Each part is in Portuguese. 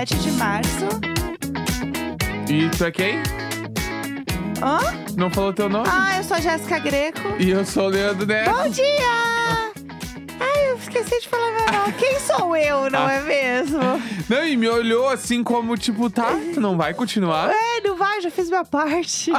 7 de março. E tu é quem? Hã? Não falou teu nome? Ah, eu sou a Jéssica Greco. E eu sou o Leandro Neto. Bom dia! Ai, eu esqueci de falar meu nome. Quem sou eu, não Ah. é mesmo? Não, e me olhou assim como, tipo, tá, tu não vai continuar? É, não vai, já fiz minha parte.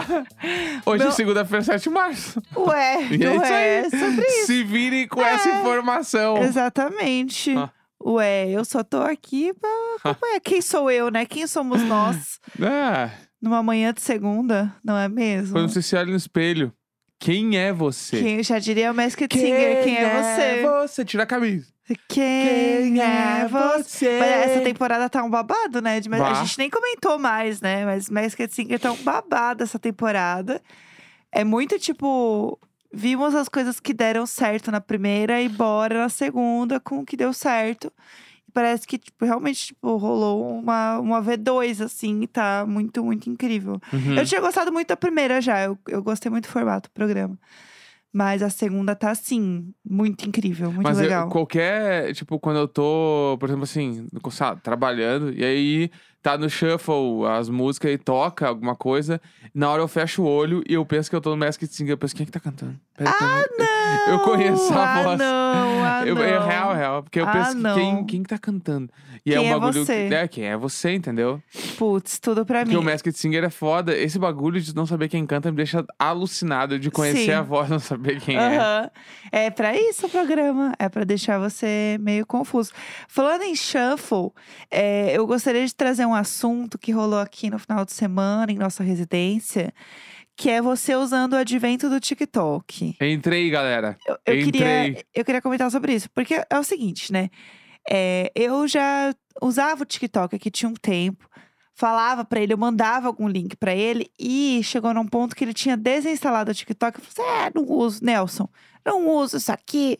Hoje é segunda-feira, 7 de março. Ué, E não isso é aí. sobre isso. Se virem com essa É. informação. Exatamente. Ah. Ué, eu só tô aqui pra acompanhar. Quem sou eu, né? Quem somos nós? É, Numa manhã de segunda, não é mesmo? quando você se olha no espelho, quem é você? Quem já diria o Masked Singer, quem é você? você? Tira a camisa. Quem é você? Mas essa temporada tá um babado, né? Mas A gente nem comentou mais, né? Mas Masked Singer tá um babado essa temporada. É muito tipo. Vimos as coisas que deram certo na primeira e bora na segunda com o que deu certo. Parece que, tipo, realmente, tipo, rolou uma, uma V2, assim, tá muito, muito incrível. Uhum. Eu tinha gostado muito da primeira já, eu, eu gostei muito do formato do programa. Mas a segunda tá, assim, muito incrível, muito Mas eu- legal. qualquer, tipo, quando eu tô, por exemplo, assim, sabe, trabalhando, e aí tá no shuffle as músicas e toca alguma coisa, na hora eu fecho o olho e eu penso que eu tô no Masked Singer, eu penso, quem é que tá cantando? Pera, Ah, pera, Eu conheço a ah, voz. Não, ah, Eu, não. é real, real. Porque eu Ah, penso que não. quem, quem que tá cantando? E é Quem um é bagulho. você? Que, é, quem é você, entendeu? Putz, tudo pra Porque mim. o Masked Singer é foda. Esse bagulho de não saber quem canta me deixa alucinado de conhecer Sim. a voz não saber quem é. Aham. É pra isso o programa. É pra deixar você meio confuso. Falando em shuffle, é, eu gostaria de trazer um assunto que rolou aqui no final de semana em nossa residência, que é você usando o advento do TikTok. Entrei, galera. Eu, eu queria, Entrei. eu queria comentar sobre isso, porque é o seguinte, né? É, eu já usava o TikTok aqui tinha um tempo, falava pra ele, eu mandava algum link pra ele e chegou num ponto que ele tinha desinstalado o TikTok. Eu falei assim: é, não uso, Nelson, não uso isso aqui,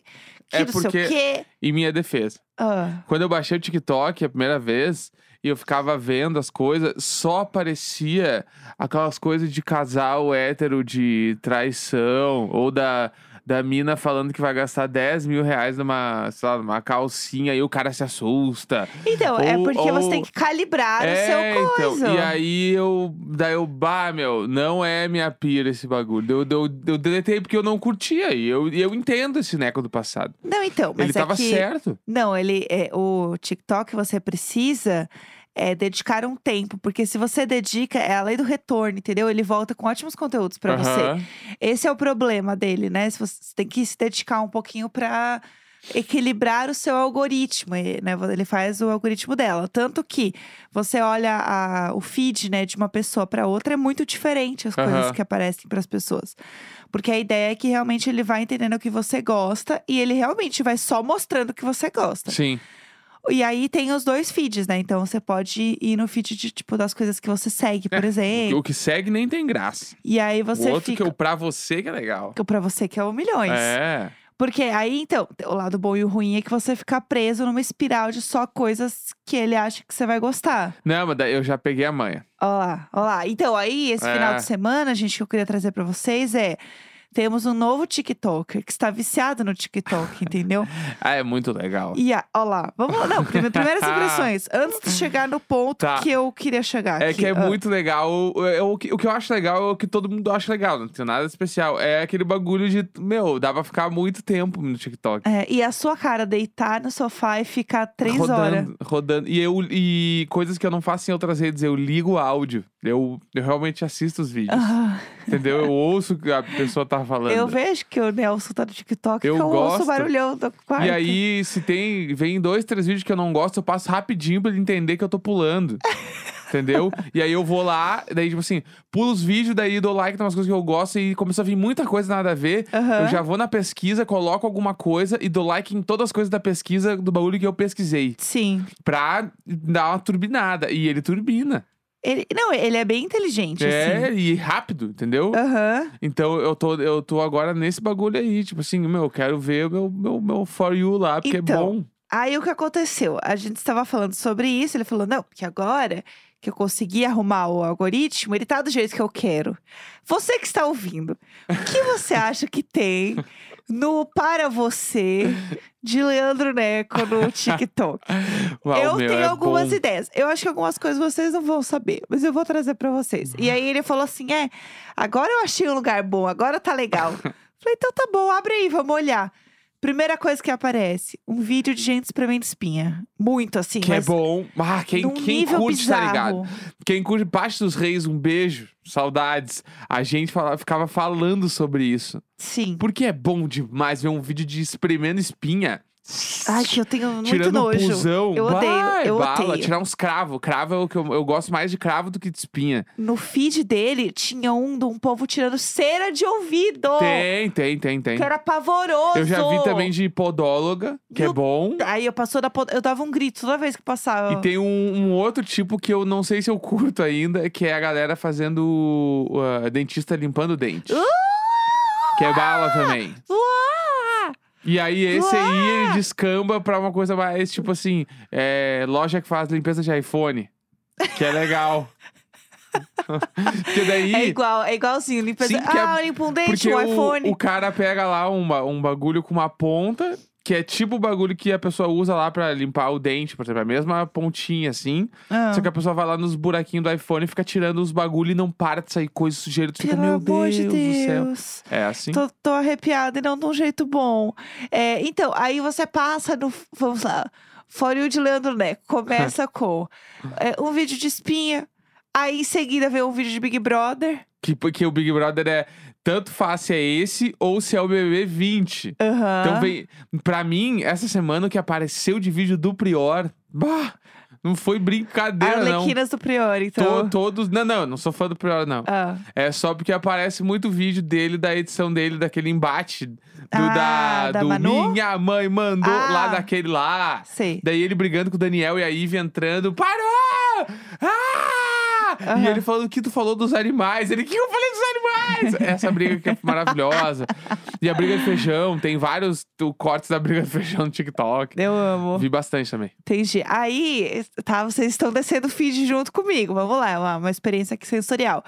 que É não sei porque- o quê. Em minha defesa. Ah, Quando eu baixei o TikTok a primeira vez e eu ficava vendo as coisas, só aparecia aquelas coisas de casal hétero de traição, ou da, da mina falando que vai gastar 10 mil reais numa, sei lá, numa calcinha e o cara se assusta. Então, é Ou- porque você ou- tem que calibrar o é, seu coisa. então. E aí eu. Daí eu, bah, meu, não é minha pira esse bagulho. Eu, eu, eu deletei porque eu não curtia. E eu, eu entendo esse neco do passado. Não, então, mas Ele é tava que... certo. Não, ele é, o TikTok você precisa é, dedicar um tempo, porque se você dedica, é a lei do retorno, entendeu? Ele volta com ótimos conteúdos pra você. Aham. Esse é o problema dele, né? Você você tem que se dedicar um pouquinho pra equilibrar o seu algoritmo, né? Ele faz o algoritmo dela, tanto que você olha a- o feed, né, de uma pessoa pra outra é muito diferente as coisas Aham. que aparecem pras pessoas. Porque a ideia é que realmente ele vai entendendo o que você gosta e ele realmente vai só mostrando o que você gosta. Sim. E aí tem os dois feeds, né? Então você pode ir no feed de tipo das coisas que você segue, por exemplo. O que segue nem tem graça. E aí você o outro fica que eu pra você que é legal. pra você que é o milhões. É. Porque aí, então, o lado bom e o ruim é que você fica preso numa espiral de só coisas que ele acha que você vai gostar. Não, mas eu já peguei a manha. Ó lá, ó lá. Então, aí, esse É. final de semana, gente, que eu queria trazer pra vocês é. Temos um novo TikToker que está viciado no TikTok, entendeu? Ah, é muito legal. E a, ó lá, vamos lá. Não, prime- primeiras impressões. Antes de chegar no ponto Tá. que eu queria chegar É aqui. que é Ah, muito legal. O, é o, que, o que eu acho legal é o que todo mundo acha legal. Não tem nada especial. É aquele bagulho de. Meu, dá pra ficar muito tempo no TikTok. é, e a sua cara deitar no sofá e ficar três horas. rodando, rodando. E, eu, e coisas que eu não faço em outras redes. Eu ligo o áudio. Eu, eu realmente assisto os vídeos. Ah, Entendeu? Eu ouço que a pessoa tá falando. eu vejo que o Nelson tá no TikTok, Eu que eu ouço gosto. o barulhão do quarto. E aí, se tem. Vem dois, três vídeos que eu não gosto, eu passo rapidinho pra ele entender que eu tô pulando. Entendeu? E aí eu vou lá, daí, tipo assim, pulo os vídeos, daí dou like nas coisas que eu gosto e começa a vir muita coisa nada a ver. Aham. Eu já vou na pesquisa, coloco alguma coisa e dou like em todas as coisas da pesquisa do bagulho que eu pesquisei. Sim. Pra dar uma turbinada. E ele turbina. Ele, não, ele é bem inteligente, É, assim. e rápido, entendeu? Aham. Então eu tô, eu tô agora nesse bagulho aí. Tipo assim, meu, eu quero ver o meu, meu, meu For You lá, porque Então, é bom. Aí o que aconteceu? A gente estava falando sobre isso, ele falou: não, porque agora que eu consegui arrumar o algoritmo, ele tá do jeito que eu quero. Você que está ouvindo, o que você acha que tem no Para Você de Leandro Neco no TikTok. Uau, eu meu, tenho é algumas bom. ideias. Eu acho que algumas coisas vocês não vão saber, mas eu vou trazer pra vocês. E aí ele falou assim: é, agora eu achei um lugar bom, agora tá legal. Falei, então tá bom, abre aí, vamos olhar. Primeira coisa que aparece: um vídeo de gente espremendo espinha. Muito assim, Que é mas bom. Ah, quem, num quem nível curte, tá bizarro. ligado? Quem curte Baixo dos Reis, um beijo, saudades. A gente fala- ficava falando sobre isso. Sim. Porque é bom demais ver um vídeo de espremendo espinha. Ai, que eu tenho muito Tirando nojo. um puzão. Eu odeio, Vai, eu bala, odeio. Tirar uns cravos. Cravo é o que eu, eu gosto mais de cravo do que de espinha. No feed dele tinha um de um povo tirando cera de ouvido. Tem, tem, tem, tem. Que era pavoroso. Eu já vi também de podóloga, que é Meu bom. Aí eu passou da pod- eu dava um grito toda vez que passava. E tem um, um outro tipo que eu não sei se eu curto ainda, que é a galera fazendo uh, dentista limpando o dente. Que é bala também. Uá! E aí, esse aí, ele descamba pra uma coisa mais, tipo assim, é, loja que faz limpeza de iPhone. Que é legal. Porque daí. É igual, é igualzinho. Limpa... Sim, porque ah, é- limpa um dente, Porque um o, iPhone. o cara pega lá uma- um bagulho com uma ponta, que é tipo o bagulho que a pessoa usa lá pra limpar o dente, por exemplo, a mesma pontinha assim. Ah, Só que a pessoa vai lá nos buraquinhos do iPhone e fica tirando os bagulho e não para de sair coisa sujeira. Tu fica, meu Deus de do céu. Deus. É assim? Tô, tô arrepiada e não de um jeito bom. É, então, aí você passa no. Vamos lá. You de Leandro Neco. Começa com é, um vídeo de espinha. Aí em seguida vem um vídeo de Big Brother. Que, porque o Big Brother é tanto faz se é esse ou se é o BBB 20. Aham. Então, vem, pra mim, essa semana o que apareceu de vídeo do Prior, bah, não foi brincadeira, não. Arlequinas do Prior, então. To- todos. Não, não, não sou fã do Prior, não. Ah, É só porque aparece muito vídeo dele, da edição dele, daquele embate. Do, Ah, da, da do Manu? Minha Mãe Mandou, Ah. lá daquele lá. sei. Daí ele brigando com o Daniel e a Ivy entrando. Parou! Ah! E Aham. ele falando o que tu falou dos animais. Ele, o que eu falei dos animais? Essa briga que é maravilhosa. E a briga de feijão, tem vários tu, cortes da briga de feijão no TikTok. Eu amo. Vi bastante também. Entendi. Aí, tá, vocês estão descendo o feed junto comigo. Vamos lá, é uma, uma experiência aqui sensorial.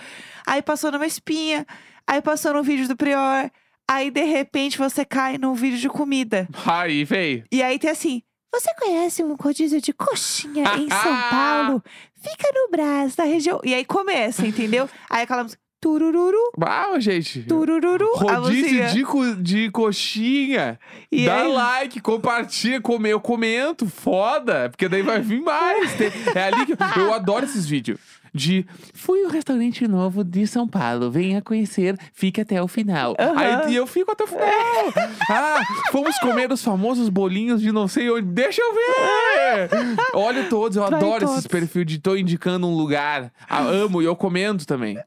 Aí passou numa espinha, aí passou no vídeo do Prior, aí de repente você cai num vídeo de comida. Aí, veio. E aí tem assim: Você conhece um rodízio de coxinha em São Paulo? Fica no Brás, na região. E aí começa, entendeu? Aí aquela música. Turururu, Ah, gente. turururu. Rodízio de, co- de coxinha. E Dá aí- like, compartilha, come, eu comento, foda, porque daí vai vir mais. Tem- é ali que eu, eu adoro esses vídeos. De fui um restaurante novo de São Paulo, venha conhecer, fique até o final. Aham. Aí e eu fico até o final. ah, fomos comer os famosos bolinhos de não sei onde. Deixa eu ver! Olho todos, eu Vai adoro todos. esses perfis de tô indicando um lugar. Ah, amo e eu comento também.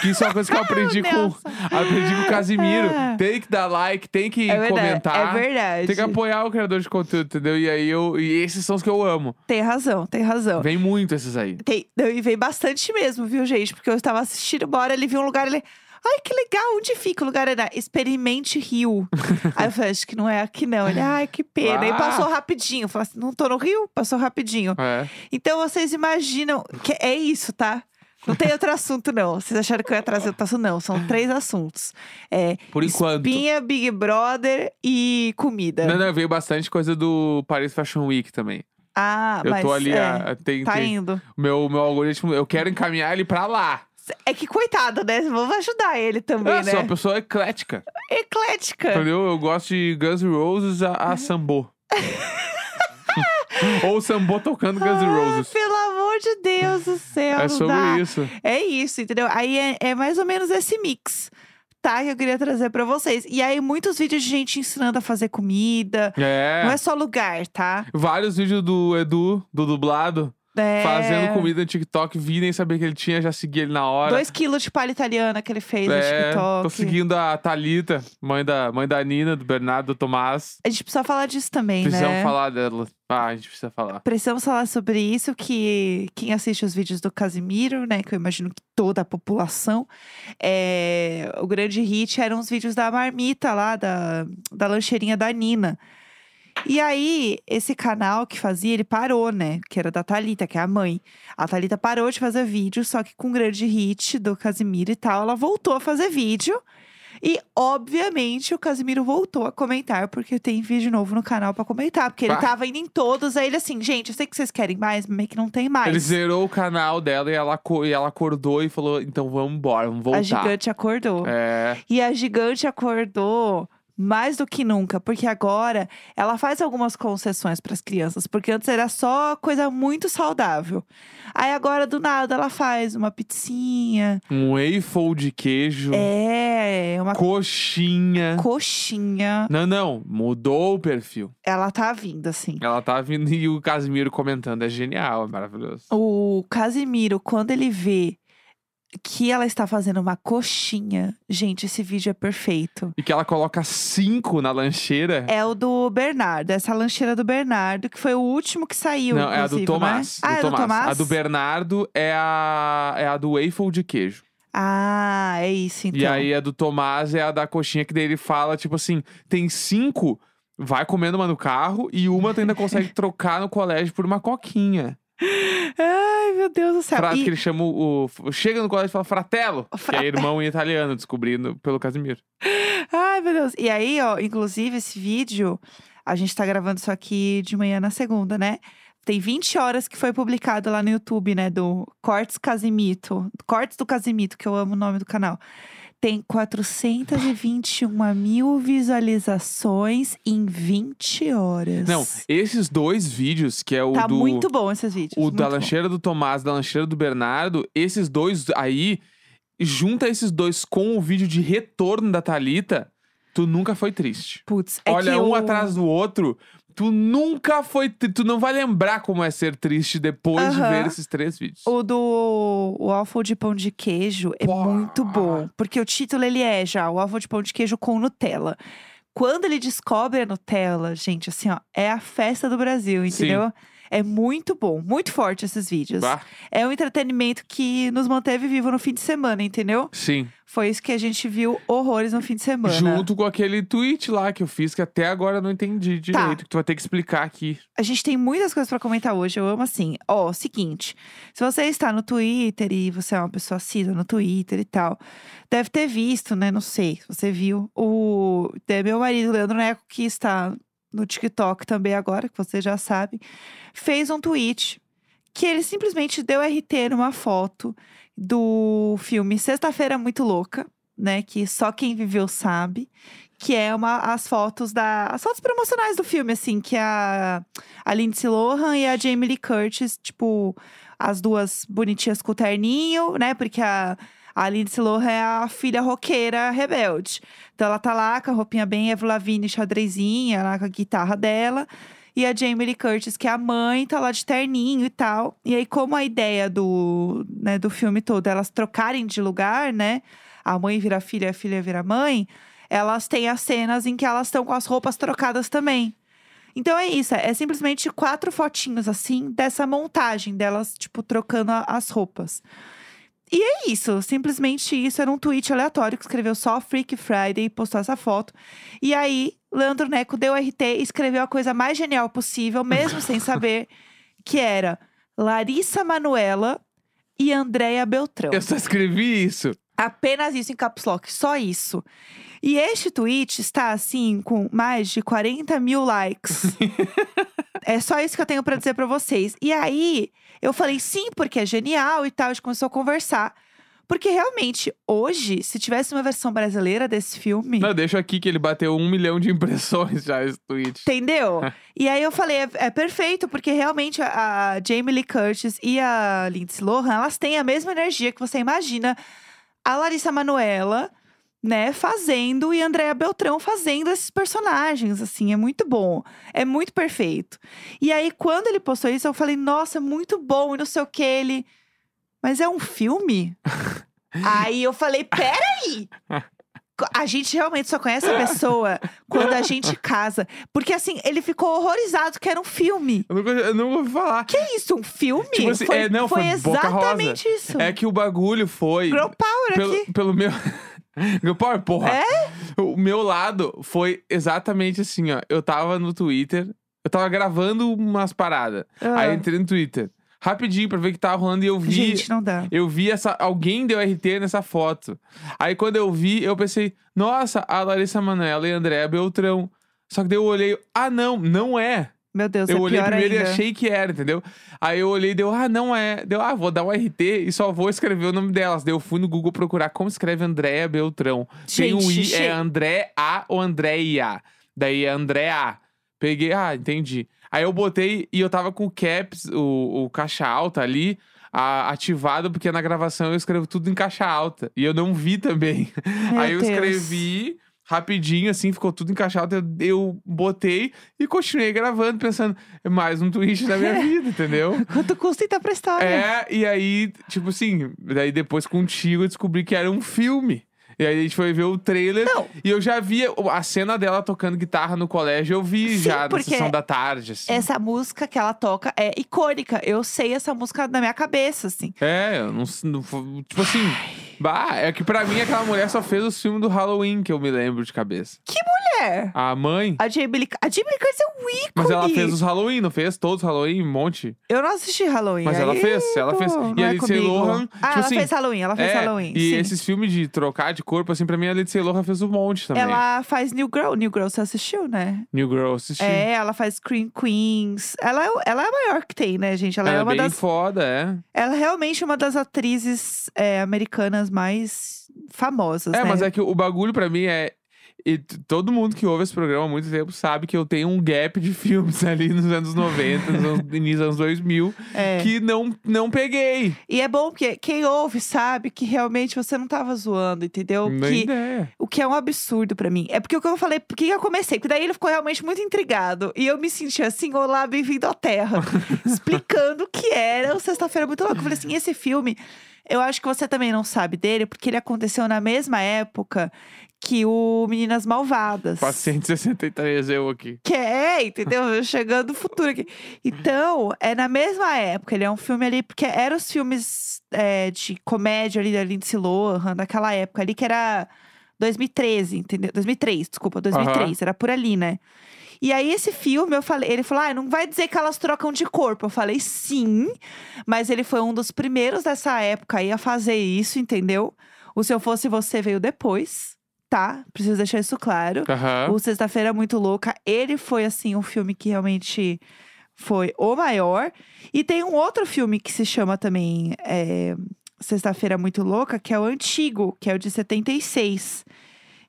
Que isso é uma coisa que eu aprendi com, aprendi com o Casimiro. Ah. Tem que dar like, tem que É verdade, comentar. é verdade. Tem que apoiar o criador de conteúdo, entendeu? E aí eu. E esses são os que eu amo. Tem razão, tem razão. Vem muito esses aí. Tem, e vem bastante mesmo, viu, gente? Porque eu estava assistindo hora, ele viu um lugar, ele. Ai, que legal, onde fica o lugar? Era Experimente Rio. Aí eu falei, acho que não é aqui não. Ele, ai, que pena. E Ah. passou rapidinho. Eu falei assim, não tô no Rio? Passou rapidinho. É. Então vocês imaginam que é isso, tá? Não tem outro assunto, não. Vocês acharam que eu ia trazer outro assunto? Não, são três assuntos. É Por enquanto. espinha, Big Brother e comida. Não, não, veio bastante coisa do Paris Fashion Week também. Ah, Eu mas tô ali, é, a, tem, tá tem- indo. meu, meu algoritmo, eu quero encaminhar ele pra lá. É que coitado, né? Vamos ajudar ele também, Eu né? sou uma pessoa eclética, Eclética. entendeu? Eu gosto de Guns N' Roses a, a Sambo. Ou Sambo tocando Guns N' Ah, Roses. pelo amor de Deus do céu. É sobre dá. isso. É isso, entendeu? Aí é, é mais ou menos esse mix, tá? Que eu queria trazer pra vocês. E aí, muitos vídeos de gente ensinando a fazer comida. É. Não é só lugar, tá? Vários vídeos do Edu, do dublado, É... fazendo comida no TikTok. Vi nem saber que ele tinha, já segui ele na hora. Dois quilos de palha italiana que ele fez no é, TikTok. tô seguindo a Thalita, mãe da, mãe da Nina, do Bernardo, do Tomás. A gente precisa falar disso também, Precisamos né? falar dela. Ah, a gente precisa falar. Precisamos falar sobre isso, que quem assiste os vídeos do Casimiro, né? Que eu imagino que toda a população. é, O grande hit eram os vídeos da marmita lá, da, da lancheirinha da Nina. E aí, esse canal que fazia, ele parou, né? Que era da Thalita, que é a mãe. A Thalita parou de fazer vídeo, só que com o grande hit do Casimiro e tal, ela voltou a fazer vídeo. E, obviamente, o Casimiro voltou a comentar, porque tem vídeo novo no canal pra comentar. Porque ele Bah. tava indo em todos, aí ele assim, gente, eu sei que vocês querem mais, mas meio que não tem mais. Ele zerou o canal dela e ela, e ela acordou e falou: então vamos embora, vamos voltar. A gigante acordou. É. E a gigante acordou mais do que nunca, porque agora ela faz algumas concessões para as crianças, porque antes era só coisa muito saudável. Aí agora do nada ela faz uma pizzinha, Um waffle de queijo, é, uma coxinha. coxinha. Não, não, mudou o perfil. Ela tá vindo assim. Ela tá vindo e o Casimiro comentando. É genial, é maravilhoso. O Casimiro, quando ele vê que ela está fazendo uma coxinha, gente, esse vídeo é perfeito. E que ela coloca cinco na lancheira. É o do Bernardo, essa lancheira do Bernardo, que foi o último que saiu. Não, é a do inclusive, Tomás. Né? Ah, do é do Tomás? A do Bernardo é a, é a do waffle de queijo. Ah, é isso então. E aí a do Tomás é a da coxinha, que daí ele fala, tipo assim, tem cinco, vai comendo uma no carro e uma tu ainda consegue trocar no colégio por uma coquinha. Ai, meu Deus do céu. Frase E- que ele chama o. Chega no colégio e fala fratello, que é irmão em italiano, descobrindo pelo Casimiro. Ai, meu Deus. E aí, ó, inclusive esse vídeo, a gente tá gravando isso aqui de manhã na segunda, né? Tem 20 horas que foi publicado lá no YouTube, né? Do Cortes Casimito. Cortes do Casimito, que eu amo o nome do canal. Tem 421 mil visualizações em 20 horas. Não, esses dois vídeos, que é o Tá do. muito bom esses vídeos. O da bom. lancheira do Tomás, da lancheira do Bernardo, esses dois aí, junta esses dois com o vídeo de retorno da Thalita, tu nunca foi triste. Putz, é Olha um o- atrás do outro, tu nunca foi. tri- Tu não vai lembrar como é ser triste depois de Aham. ver esses três vídeos. O do o waffle de pão de queijo é Pô. muito bom. Porque o título ele é já o waffle de pão de queijo com Nutella. Quando ele descobre a Nutella, gente, assim, ó, é a festa do Brasil, Sim. É muito bom, muito forte esses vídeos. Bah, É um entretenimento que nos manteve vivo no fim de semana, entendeu? sim. Foi isso que a gente viu horrores no fim de semana. Junto com aquele tweet lá que eu fiz, que até agora eu não entendi Tá. direito, que tu vai ter que explicar aqui. A gente tem muitas coisas pra comentar hoje. Eu amo assim. Ó, seguinte. Se você está no Twitter e você é uma pessoa assídua no Twitter e tal, deve ter visto, né? Não sei se você viu. O é meu marido, Leandro Neco, que está no TikTok também agora, que você já sabe, fez um tweet que ele simplesmente deu RT numa foto do filme Sexta-feira Muito Louca, né? Que só quem viveu sabe. Que é uma, as fotos da. As fotos promocionais do filme, assim, que a, a Lindsay Lohan e a Jamie Lee Curtis, tipo, as duas bonitinhas com o terninho, né? Porque a, a Lindsay Lohan é a filha roqueira rebelde. Então ela tá lá com a roupinha bem Evo Lavigne xadrezinha, lá com a guitarra dela. E a Jamie Lee Curtis, que é a mãe, tá lá de terninho e tal. E aí, como a ideia do, né, do filme todo, é elas trocarem de lugar, né? A mãe vira filha, a filha vira mãe. Elas têm as cenas em que elas estão com as roupas trocadas também. Então é isso, é simplesmente quatro fotinhos assim dessa montagem delas, tipo, trocando as roupas. E é isso, simplesmente isso. Era um tweet aleatório que escreveu só Freak Friday e postou essa foto. E aí, Leandro Neco deu RT e escreveu a coisa mais genial possível, mesmo sem saber, que era Larissa Manuela e Andréia Beltrão. Eu só escrevi isso. Apenas isso em caps lock, só isso. E este tweet está assim com mais de 40 mil likes. é só isso que eu tenho pra dizer pra vocês. E aí eu falei sim, porque é genial e tal. A gente começou a conversar. Porque realmente, hoje, se tivesse uma versão brasileira desse filme. Não, deixa aqui que ele bateu um milhão de impressões já esse tweet. Entendeu? e aí eu falei, é, é perfeito, porque realmente a, a Jamie Lee Curtis e a Lindsay Lohan, elas têm a mesma energia que você imagina a Larissa Manoela, né, fazendo e a Andrea Beltrão fazendo esses personagens, assim, é muito bom. É muito perfeito. E aí, quando ele postou isso, eu falei, nossa, muito bom, e não sei o que, ele... Mas é um filme? aí eu falei, peraí! A gente realmente só conhece a pessoa quando a gente casa. Porque assim, ele ficou horrorizado que era um filme. Eu nunca, eu nunca ouvi falar. Que isso, um filme? Tipo assim, foi, é, não, foi Rosa. exatamente isso. É que o bagulho foi. Girl Power pelo, aqui. pelo meu. Power, porra. É? O meu lado foi exatamente assim, ó. Eu tava no Twitter, eu tava gravando umas paradas. Ah. Aí eu entrei no Twitter. Rapidinho pra ver o que tava rolando e eu vi. Gente, não dá. Eu vi essa. Alguém deu RT nessa foto. Aí quando eu vi, eu pensei, nossa, a Larissa Manoela e a Andréa Beltrão. Só que daí eu olhei, ah, não, não é. Meu Deus, eu é olhei primeiro ainda. e achei que era, entendeu? Aí eu olhei e deu, ah, não é. Deu, ah, vou dar um RT e só vou escrever o nome delas. Daí eu fui no Google procurar como escreve Andréa Beltrão. Tem um Gente, I, che- é André A ou Andréia. Daí é Andréa. Peguei, ah, entendi. Aí eu botei e eu tava com o caps, o, o caixa alta ali, a- ativado, porque na gravação eu escrevo tudo em caixa alta. E eu não vi também. Meu Aí eu Deus. escrevi rapidinho, assim, ficou tudo encaixado. Eu, eu botei e continuei gravando, pensando, é mais um twist da minha vida, entendeu? Quanto custa então pra história? É, e aí, tipo assim, daí depois contigo eu descobri que era um filme. E aí a gente foi ver o trailer Não. e eu já via a cena dela tocando guitarra no colégio, eu vi Sim, já na sessão da tarde, assim. Essa música que ela toca é icônica. Eu sei essa música na minha cabeça, assim. É, eu não, não tipo assim, bah, é que pra mim aquela mulher só fez os filmes do Halloween que eu me lembro de cabeça. É. A mãe, A Jamie Lee, a Jamie Lee Curtis é um ícone. mas ela fez os Halloween, não fez todos os Halloween, um monte. Eu não assisti Halloween. Mas ela aí, fez, ela pô, fez. E a é Lindsay comigo. Lohan, Ah, tipo ela assim, fez Halloween, ela fez É, Halloween. E sim. esses filmes de trocar de corpo, assim, pra mim a Lindsay Lohan fez um monte também. Ela faz New Girl. New Girl, você assistiu, né? New Girl, assisti. É, ela faz Scream Queens. Ela, é- ela é a maior que tem, né, gente? Ela, Ela é é uma bem das. foda, é. Ela é realmente uma das atrizes é, americanas mais famosas, É, né? mas é que o bagulho pra mim é. E todo mundo que ouve esse programa há muito tempo sabe que eu tenho um gap de filmes ali nos anos 90, nos anos, início dos anos 2000, É. que não, não peguei. E é bom porque quem ouve sabe que realmente você não tava zoando, entendeu? Nem Que, ideia. o que é um absurdo pra mim. É porque o que eu falei, porque eu comecei, porque daí ele ficou realmente muito intrigado. E eu me senti assim, olá, bem-vindo à Terra. explicando o que era o Sexta-feira Muito Louca. Eu falei assim, esse filme, eu acho que você também não sabe dele, porque ele aconteceu na mesma época que o Meninas Malvadas. 463 eu aqui. Que é, entendeu? Chegando no futuro aqui. Então, é na mesma época. Ele é um filme ali, porque eram os filmes é, de comédia ali da Lindsay Lohan, daquela época ali, que era 2013, entendeu? 2003, desculpa, 2003. Era por ali, né? E aí, esse filme, eu falei, ele falou: ah, não vai dizer que elas trocam de corpo. Eu falei, sim, mas ele foi um dos primeiros dessa época aí a fazer isso, entendeu? O Se Eu Fosse Você veio depois, tá? Preciso deixar isso claro. Aham. O Sexta-feira é Muito Louca, ele foi, assim, um filme que realmente foi o maior. E tem um outro filme que se chama também é, Sexta-feira Muito Louca, que é o antigo, que é o de 76.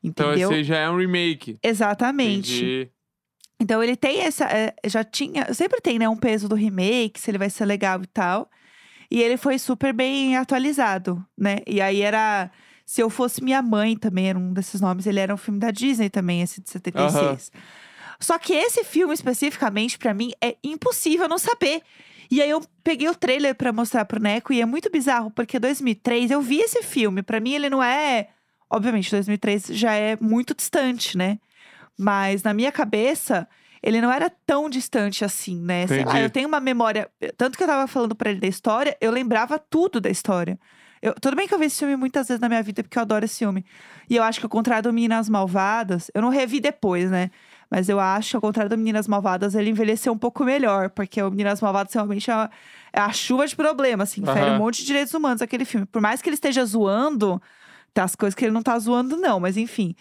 Então Entendeu? esse aí já é um remake. Exatamente. Entendi. Então ele tem essa. é, já tinha. Sempre tem, né? Um peso do remake, se ele vai ser legal e tal. E ele foi super bem atualizado, né? E aí era. Se eu fosse minha mãe também, era um desses nomes. Ele era um filme da Disney também, esse de 76. Só que esse filme especificamente, pra mim, é impossível não saber. E aí eu peguei o trailer pra mostrar pro Neco e é muito bizarro, porque 2003 eu vi esse filme. Pra mim ele não é, obviamente 2003 já é muito distante, né? Mas na minha cabeça ele não era tão distante assim, né? Sei lá, eu tenho uma memória, tanto que eu tava falando pra ele da história, eu lembrava tudo da história. Eu- tudo bem que eu vi esse filme muitas vezes na minha vida, porque eu adoro esse filme. E eu acho que ao contrário do Meninas Malvadas, eu não revi depois, né? Mas eu acho, ao contrário do Meninas Malvadas, ele envelheceu um pouco melhor. Porque o Meninas Malvadas realmente é a, é a chuva de problema, assim. Fere Aham. um monte de direitos humanos aquele filme. Por mais que ele esteja zoando, tem as coisas que ele não tá zoando, não. Mas enfim,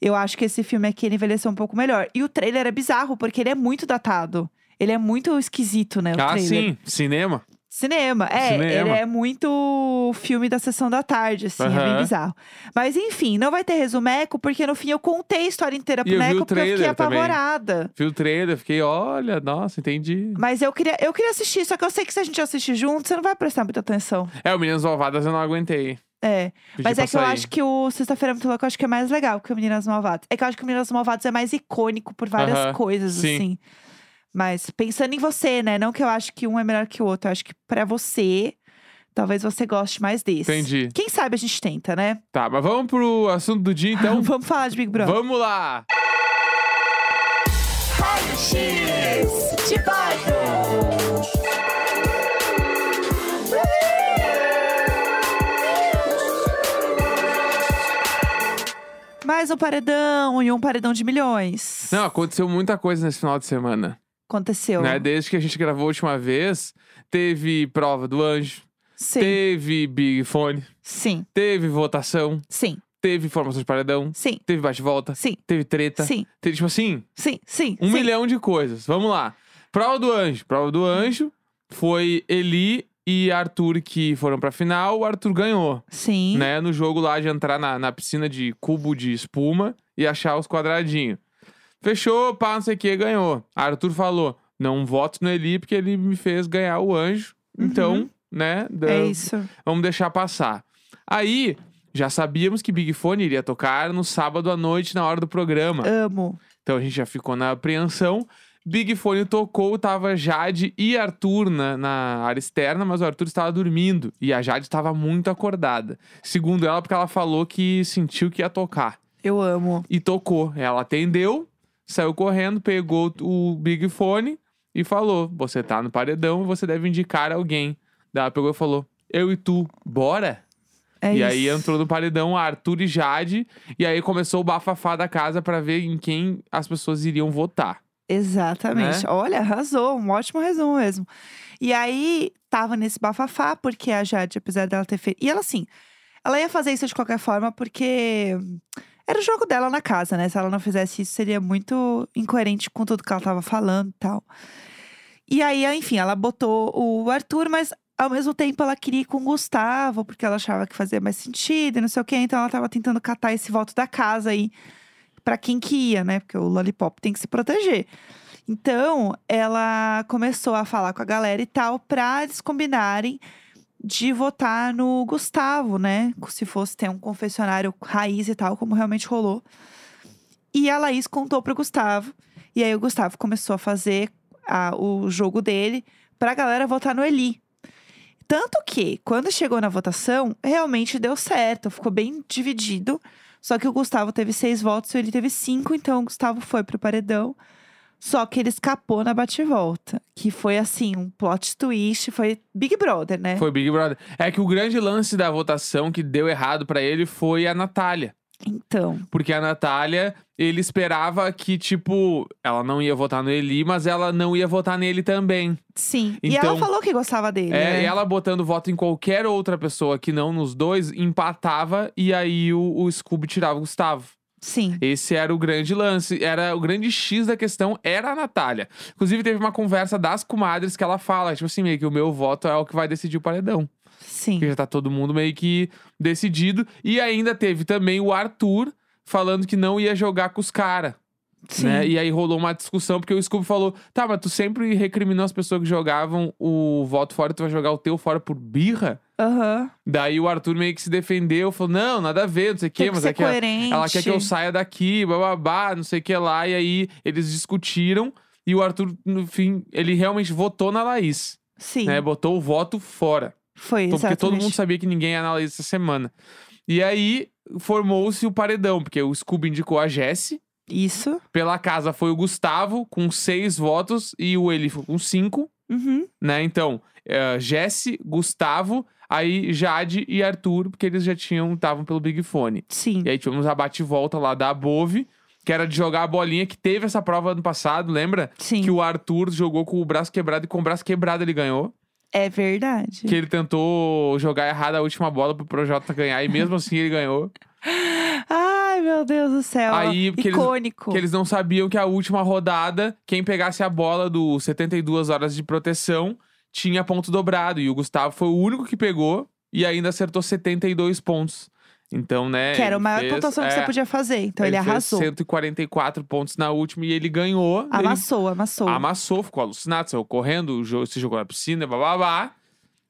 eu acho que esse filme aqui, ele envelheceu um pouco melhor. E o trailer é bizarro, porque ele é muito datado. Ele é muito esquisito, né? O Ah, trailer. sim. Cinema. Cinema, é. Cinema. Ele é muito filme da sessão da tarde, assim, é bem bizarro. Mas enfim, não vai ter resumeco, porque no fim eu contei a história inteira pro Neco, porque eu fiquei trailer também. apavorada. Vi o trailer, fiquei, olha, nossa, entendi. Mas eu queria, eu queria assistir, só que eu sei que se a gente assistir junto, você não vai prestar muita atenção. É, o Meninas Malvadas eu não aguentei. É. Pedi Mas é que eu sair. acho que o Sexta-feira é Muito Louca, eu acho que é mais legal que o Meninas Malvadas. É que eu acho que o Meninas Malvadas é mais icônico por várias Aham, coisas, sim. assim. Mas pensando em você, né? Não que eu acho que um é melhor que o outro. Eu acho que pra você, talvez você goste mais desse. Entendi. Quem sabe a gente tenta, né? Tá, mas vamos pro assunto do dia, então? Vamos falar de Big Brother. Vamos lá! Mais um paredão e um paredão de milhões. Não, aconteceu muita coisa nesse final de semana. Aconteceu. né? Desde que a gente gravou a última vez, teve prova do anjo, Sim. teve Big Fone, Sim. teve votação, Sim. teve formação de paredão, Sim. teve bate-volta, Sim. teve treta. Sim. Teve, tipo assim, Sim. Sim. um sim. milhão de coisas. Vamos lá. Prova do anjo. Prova do anjo foi Eli e Arthur que foram pra final. O Arthur ganhou, Sim. né? No jogo lá de entrar na, na piscina de cubo de espuma e achar os quadradinhos. Fechou, pá, não sei o que, ganhou. Arthur falou: não voto no Eli porque ele me fez ganhar o anjo. Então, né? da- É isso. Vamos deixar passar. Aí, já sabíamos que Big Fone iria tocar no sábado à noite na hora do programa. Amo. Então a gente já ficou na apreensão. Big Fone tocou, tava Jade e Arthur na, na área externa, mas o Arthur estava dormindo. E a Jade estava muito acordada. Segundo ela, porque ela falou que sentiu que ia tocar. Eu amo. E tocou. Ela atendeu, saiu correndo, pegou o Big Fone e falou: Você tá no paredão, você deve indicar alguém. Daí ela pegou e falou: Eu e tu, bora? É e isso. aí entrou no paredão Arthur e Jade. E aí começou o bafafá da casa pra ver em quem as pessoas iriam votar. Exatamente. Né? Olha, arrasou. Um ótimo resumo mesmo. E aí, tava nesse bafafá, porque a Jade, apesar dela ter feito. E ela, assim, ela ia fazer isso de qualquer forma, porque era o jogo dela na casa, né? Se ela não fizesse isso, seria muito incoerente com tudo que ela tava falando e tal. E aí, enfim, ela botou o Arthur, mas ao mesmo tempo ela queria ir com o Gustavo, porque ela achava que fazia mais sentido e não sei o quê. Então ela tava tentando catar esse voto da casa aí pra quem que ia, né? Porque o Lollipop tem que se proteger. Então, ela começou a falar com a galera e tal, pra eles combinarem de votar no Gustavo, né? Se fosse ter um confessionário raiz e tal, como realmente rolou. E a Laís contou pro Gustavo. E aí o Gustavo começou a fazer a- o jogo dele pra galera votar no Eli. Tanto que, quando chegou na votação, realmente deu certo, ficou bem dividido. Só que o Gustavo teve seis votos e ele teve cinco, então o Gustavo foi pro paredão. Só que ele escapou na bate-volta. Que foi assim, um plot twist, foi Big Brother, né? Foi Big Brother. É que o grande lance da votação que deu errado pra ele foi a Natália. Então, Porque a Natália, ele esperava que, tipo, ela não ia votar no Eli, mas ela não ia votar nele também. sim. e Então- ela falou que gostava dele. É, né? ela botando voto em qualquer outra pessoa que não nos dois, empatava e aí o, o Scooby tirava o Gustavo. Sim. Esse era o grande lance, era o grande X da questão, era a Natália. Inclusive, teve uma conversa das comadres que ela fala, tipo assim, meio que o meu voto é o que vai decidir o paredão. Sim. Porque já tá todo mundo meio que decidido. E ainda teve também o Arthur falando que não ia jogar com os caras. Né? E aí rolou uma discussão, porque o Scooby falou: tá, mas tu sempre recriminou as pessoas que jogavam o voto fora, tu vai jogar o teu fora por birra? Aham. Daí o Arthur meio que se defendeu, falou: não, nada a ver, não sei o que mas é que a- coerente. ela quer que eu saia daqui, bababá, não sei o que lá. E aí eles discutiram e o Arthur, no fim, ele realmente votou na Laís, Sim. né? Botou o voto fora. Foi, Então, Porque todo mundo sabia que ninguém ia na Laís essa semana. E aí formou-se o paredão, porque o Scooby indicou a Jessie. Isso. Pela casa foi o Gustavo, com seis votos, e o Eli com cinco, Uhum. né? Então, uh, Jesse, Gustavo, aí Jade e Arthur, porque eles já tinham, estavam pelo Big Fone. Sim. E aí tivemos a bate-volta lá da Above, que era de jogar a bolinha, que teve essa prova ano passado, lembra? Sim. Que o Arthur jogou com o braço quebrado e com o braço quebrado ele ganhou. É verdade. Que ele tentou jogar errado a última bola pro Projota ganhar, e mesmo assim ele ganhou. Ai, meu Deus do céu. Aí, porque eles- Icônico. Que eles não sabiam que a última rodada, quem pegasse a bola do 72 horas de proteção tinha ponto dobrado. E o Gustavo foi o único que pegou e ainda acertou 72 pontos. Então, né? Que era a ele maior fez- pontuação que é, você podia fazer. Então ele, fez arrasou. 144 pontos na última e ele ganhou. Ele Amassou, amassou. amassou, ficou alucinado, saiu correndo, se jogou na piscina, babá.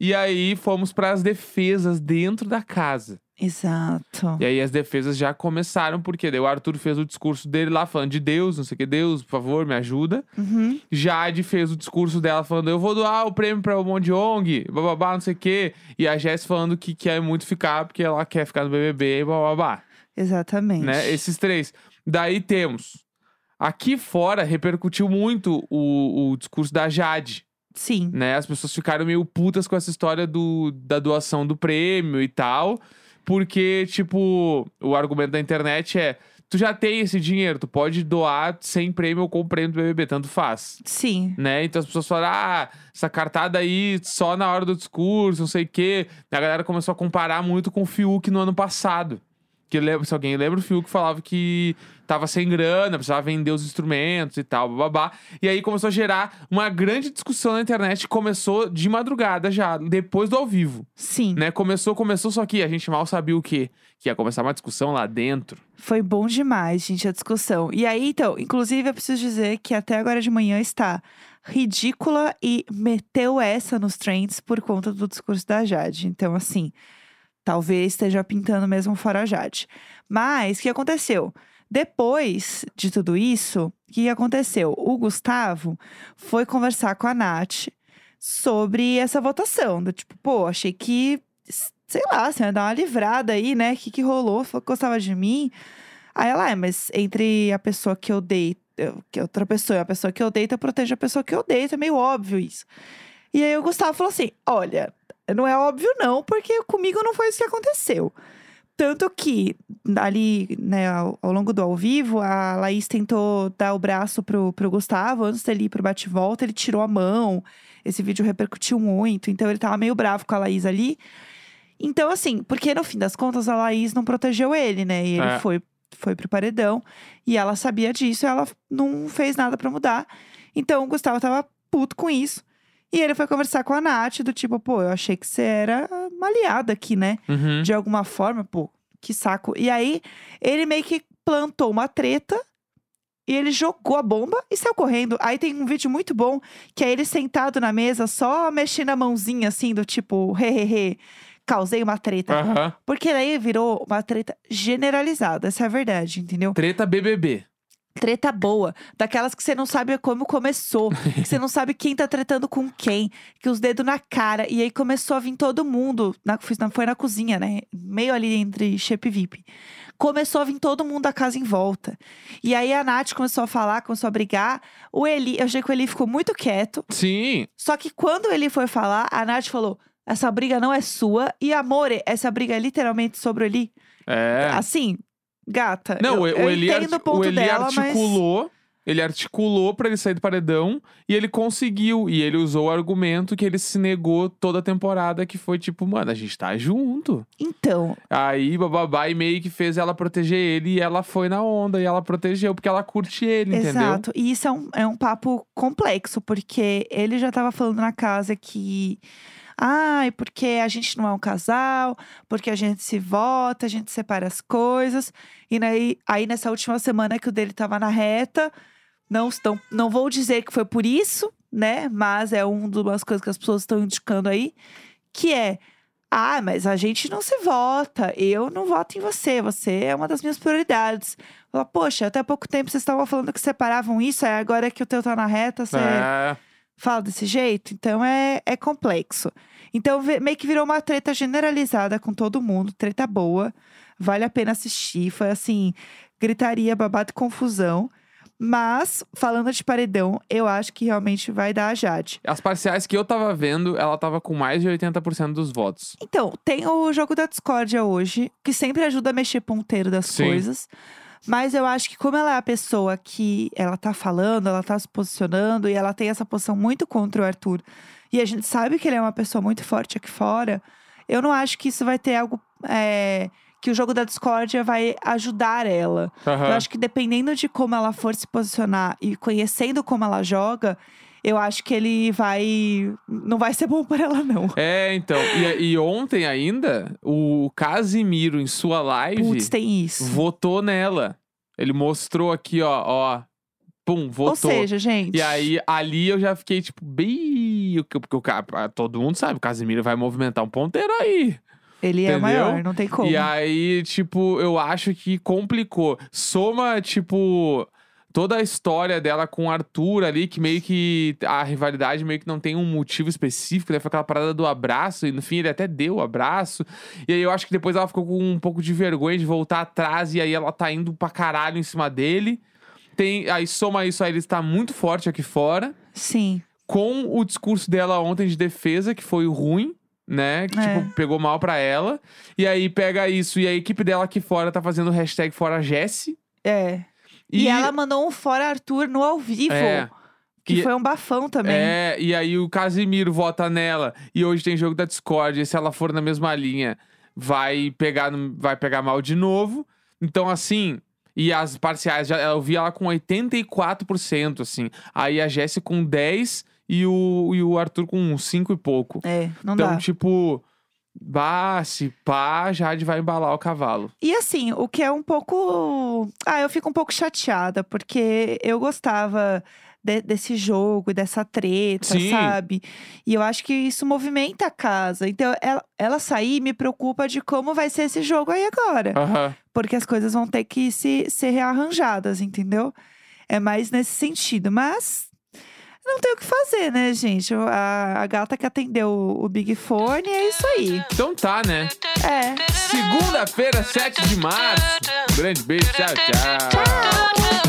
E aí fomos para as defesas dentro da casa. Exato. E aí as defesas já começaram, porque daí o Arthur fez o discurso dele lá falando de Deus, não sei o que, Deus, por favor, me ajuda. Uhum. Jade fez o discurso dela falando, eu vou doar o prêmio pra o Mondiong, bababá, não sei o que. E a Jess falando que quer muito ficar, porque ela quer ficar no BBB e bababá, Exatamente. né? Esses três. Daí temos, aqui fora repercutiu muito o, o discurso da Jade, Sim. né? As pessoas ficaram meio putas com essa história do, da doação do prêmio e tal. Porque, tipo, o argumento da internet é: tu já tem esse dinheiro, tu pode doar sem prêmio ou com prêmio do BBB, tanto faz. Sim. Né? Então as pessoas falam, ah, essa cartada aí só na hora do discurso, não sei o quê. A galera começou a comparar muito com o Fiuk no ano passado. Que lembra, se alguém lembra, o Fiuk falava que tava sem grana, precisava vender os instrumentos e tal, babá. E aí começou a gerar uma grande discussão na internet. Começou de madrugada já, depois do ao vivo. Sim. Né? Começou, começou, só que a gente mal sabia o quê? Que ia começar uma discussão lá dentro. Foi bom demais, gente, a discussão. E aí, então, inclusive, eu preciso dizer que até agora de manhã está ridícula e meteu essa nos trends por conta do discurso da Jade. Então, assim, talvez esteja pintando mesmo fora Jade. Mas, o que aconteceu? Depois de tudo isso, o que aconteceu? O Gustavo foi conversar com a Nath sobre essa votação. Do tipo, pô, achei que, sei lá, você ia dar uma livrada aí, né? O que, que rolou? Falou que gostava de mim. Aí ela, é, mas entre a pessoa que eu deito, que outra pessoa e a pessoa que eu deito, eu protejo a pessoa que eu deito. É meio óbvio isso. E aí o Gustavo falou assim: olha, não é óbvio, não, porque comigo não foi isso que aconteceu. Tanto que, ali, né, ao, ao, longo do ao vivo, a Laís tentou dar o braço pro, pro Gustavo antes dele ir pro bate-volta, ele tirou a mão. Esse vídeo repercutiu muito, então ele tava meio bravo com a Laís ali. Então, assim, porque no fim das contas a Laís não protegeu ele, né? E ele é. foi, foi pro paredão. E ela sabia disso e ela não fez nada para mudar. Então o Gustavo tava puto com isso. E ele foi conversar com a Nath, do tipo, pô, eu achei que você era uma aliada aqui, né? Uhum. De alguma forma, pô, que saco. E aí, ele meio que plantou uma treta. E ele jogou a bomba e saiu correndo. Aí tem um vídeo muito bom, que é ele sentado na mesa, só mexendo a mãozinha, assim, do tipo, hehehe, causei uma treta. Uhum. Porque daí virou uma treta generalizada, essa é a verdade, entendeu? Treta BBB treta boa, daquelas que você não sabe como começou, que você não sabe quem tá tretando com quem, que os dedos na cara, e aí começou a vir todo mundo, na, foi na cozinha, né? Meio ali entre Shape VIP. Começou a vir todo mundo da casa em volta. E aí a Nath começou a falar, começou a brigar. O Eli, eu achei que o Eli ficou muito quieto. Sim. Só que quando ele foi falar, a Nath falou: essa briga não é sua. E amore, essa briga é literalmente sobre o Eli. É. Assim, gata. Não, eu, o, Eli, o ponto Eli dela, articulou. Mas... Ele articulou para ele sair do paredão e ele conseguiu. E ele usou o argumento que ele se negou toda a temporada, que foi tipo, mano, a gente tá junto. Então. Aí, bababá, e meio que fez ela proteger ele e ela foi na onda e ela protegeu, porque ela curte ele, Exato. entendeu? Exato. E isso é um, é um papo complexo, porque ele já tava falando na casa que Ai, porque a gente não é um casal, porque a gente se vota, a gente separa as coisas. E aí, aí nessa última semana que o dele tava na reta, não, estão, não vou dizer que foi por isso, né? Mas é uma das coisas que as pessoas estão indicando aí, que é. Ah, mas a gente não se vota. Eu não voto em você. Você é uma das minhas prioridades. Fala, Poxa, até pouco tempo vocês estavam falando que separavam isso, aí agora que o teu tá na reta, você. É fala desse jeito. Então é, é complexo. Então meio que virou uma treta generalizada com todo mundo, treta boa. Vale a pena assistir. Foi assim, gritaria, babado e confusão. Mas, falando de paredão, eu acho que realmente vai dar a Jade. As parciais que eu tava vendo, ela tava com mais de 80% dos votos. Então, tem o jogo da discórdia hoje, que sempre ajuda a mexer ponteiro das Sim. coisas. Mas eu acho que como ela é a pessoa que ela tá falando, ela tá se posicionando e ela tem essa posição muito contra o Arthur. E a gente sabe que ele é uma pessoa muito forte aqui fora. Eu não acho que isso vai ter algo. É, que o jogo da discórdia vai ajudar ela. Uhum. Eu acho que dependendo de como ela for se posicionar e conhecendo como ela joga, eu acho que ele vai. Não vai ser bom para ela, não. É, então. E, e, ontem ainda, o Casimiro, em sua live. Putz, tem isso. Votou nela. Ele mostrou aqui, ó, ó. Pum, votou. Ou seja, gente. E aí, ali eu já fiquei, tipo, bem. Porque o cara. Todo mundo sabe, o Casimiro vai movimentar um ponteiro aí. Ele é Entendeu? é maior, não tem como. E aí, tipo, eu acho que complicou. Soma, tipo, toda a história dela com o Arthur ali, que meio que a rivalidade meio que não tem um motivo específico, né? Foi aquela parada do abraço, e no fim ele até deu o abraço. E aí eu acho que depois ela ficou com um pouco de vergonha de voltar atrás, e aí ela tá indo pra caralho em cima dele. Tem, aí soma isso, aí ele está muito forte aqui fora. Sim. Com o discurso dela ontem de defesa, que foi ruim né? Que, é. tipo, pegou mal pra ela. E aí pega isso. E a equipe dela aqui fora tá fazendo o hashtag fora Jesse É. E, ela mandou um fora Arthur no ao vivo. É. Que E- foi um bafão também. É, e aí o Casimiro vota nela. E hoje tem jogo da Discord. E se ela for na mesma linha, vai pegar, vai pegar mal de novo. Então, assim. E as parciais, já, eu vi ela com 84%, assim. Aí a Jessie com 10% e o, e o Arthur com 5 e pouco. É, não então, dá. tipo. Bah, se pá, Jade vai embalar o cavalo. E assim, o que é um pouco. Ah, eu fico um pouco chateada, porque eu gostava de- desse jogo e dessa treta, Sim. sabe? E eu acho que isso movimenta a casa. Então, ela, ela sair me preocupa de como vai ser esse jogo aí agora. Porque as coisas vão ter que se, ser rearranjadas, entendeu? É mais nesse sentido. Mas. Não tem o que fazer, né, gente? A, a gata que atendeu o, o Big Fone é isso aí. Então tá, né? É. Segunda-feira, 7 de março. Um grande beijo, tchau, tchau. Tchau.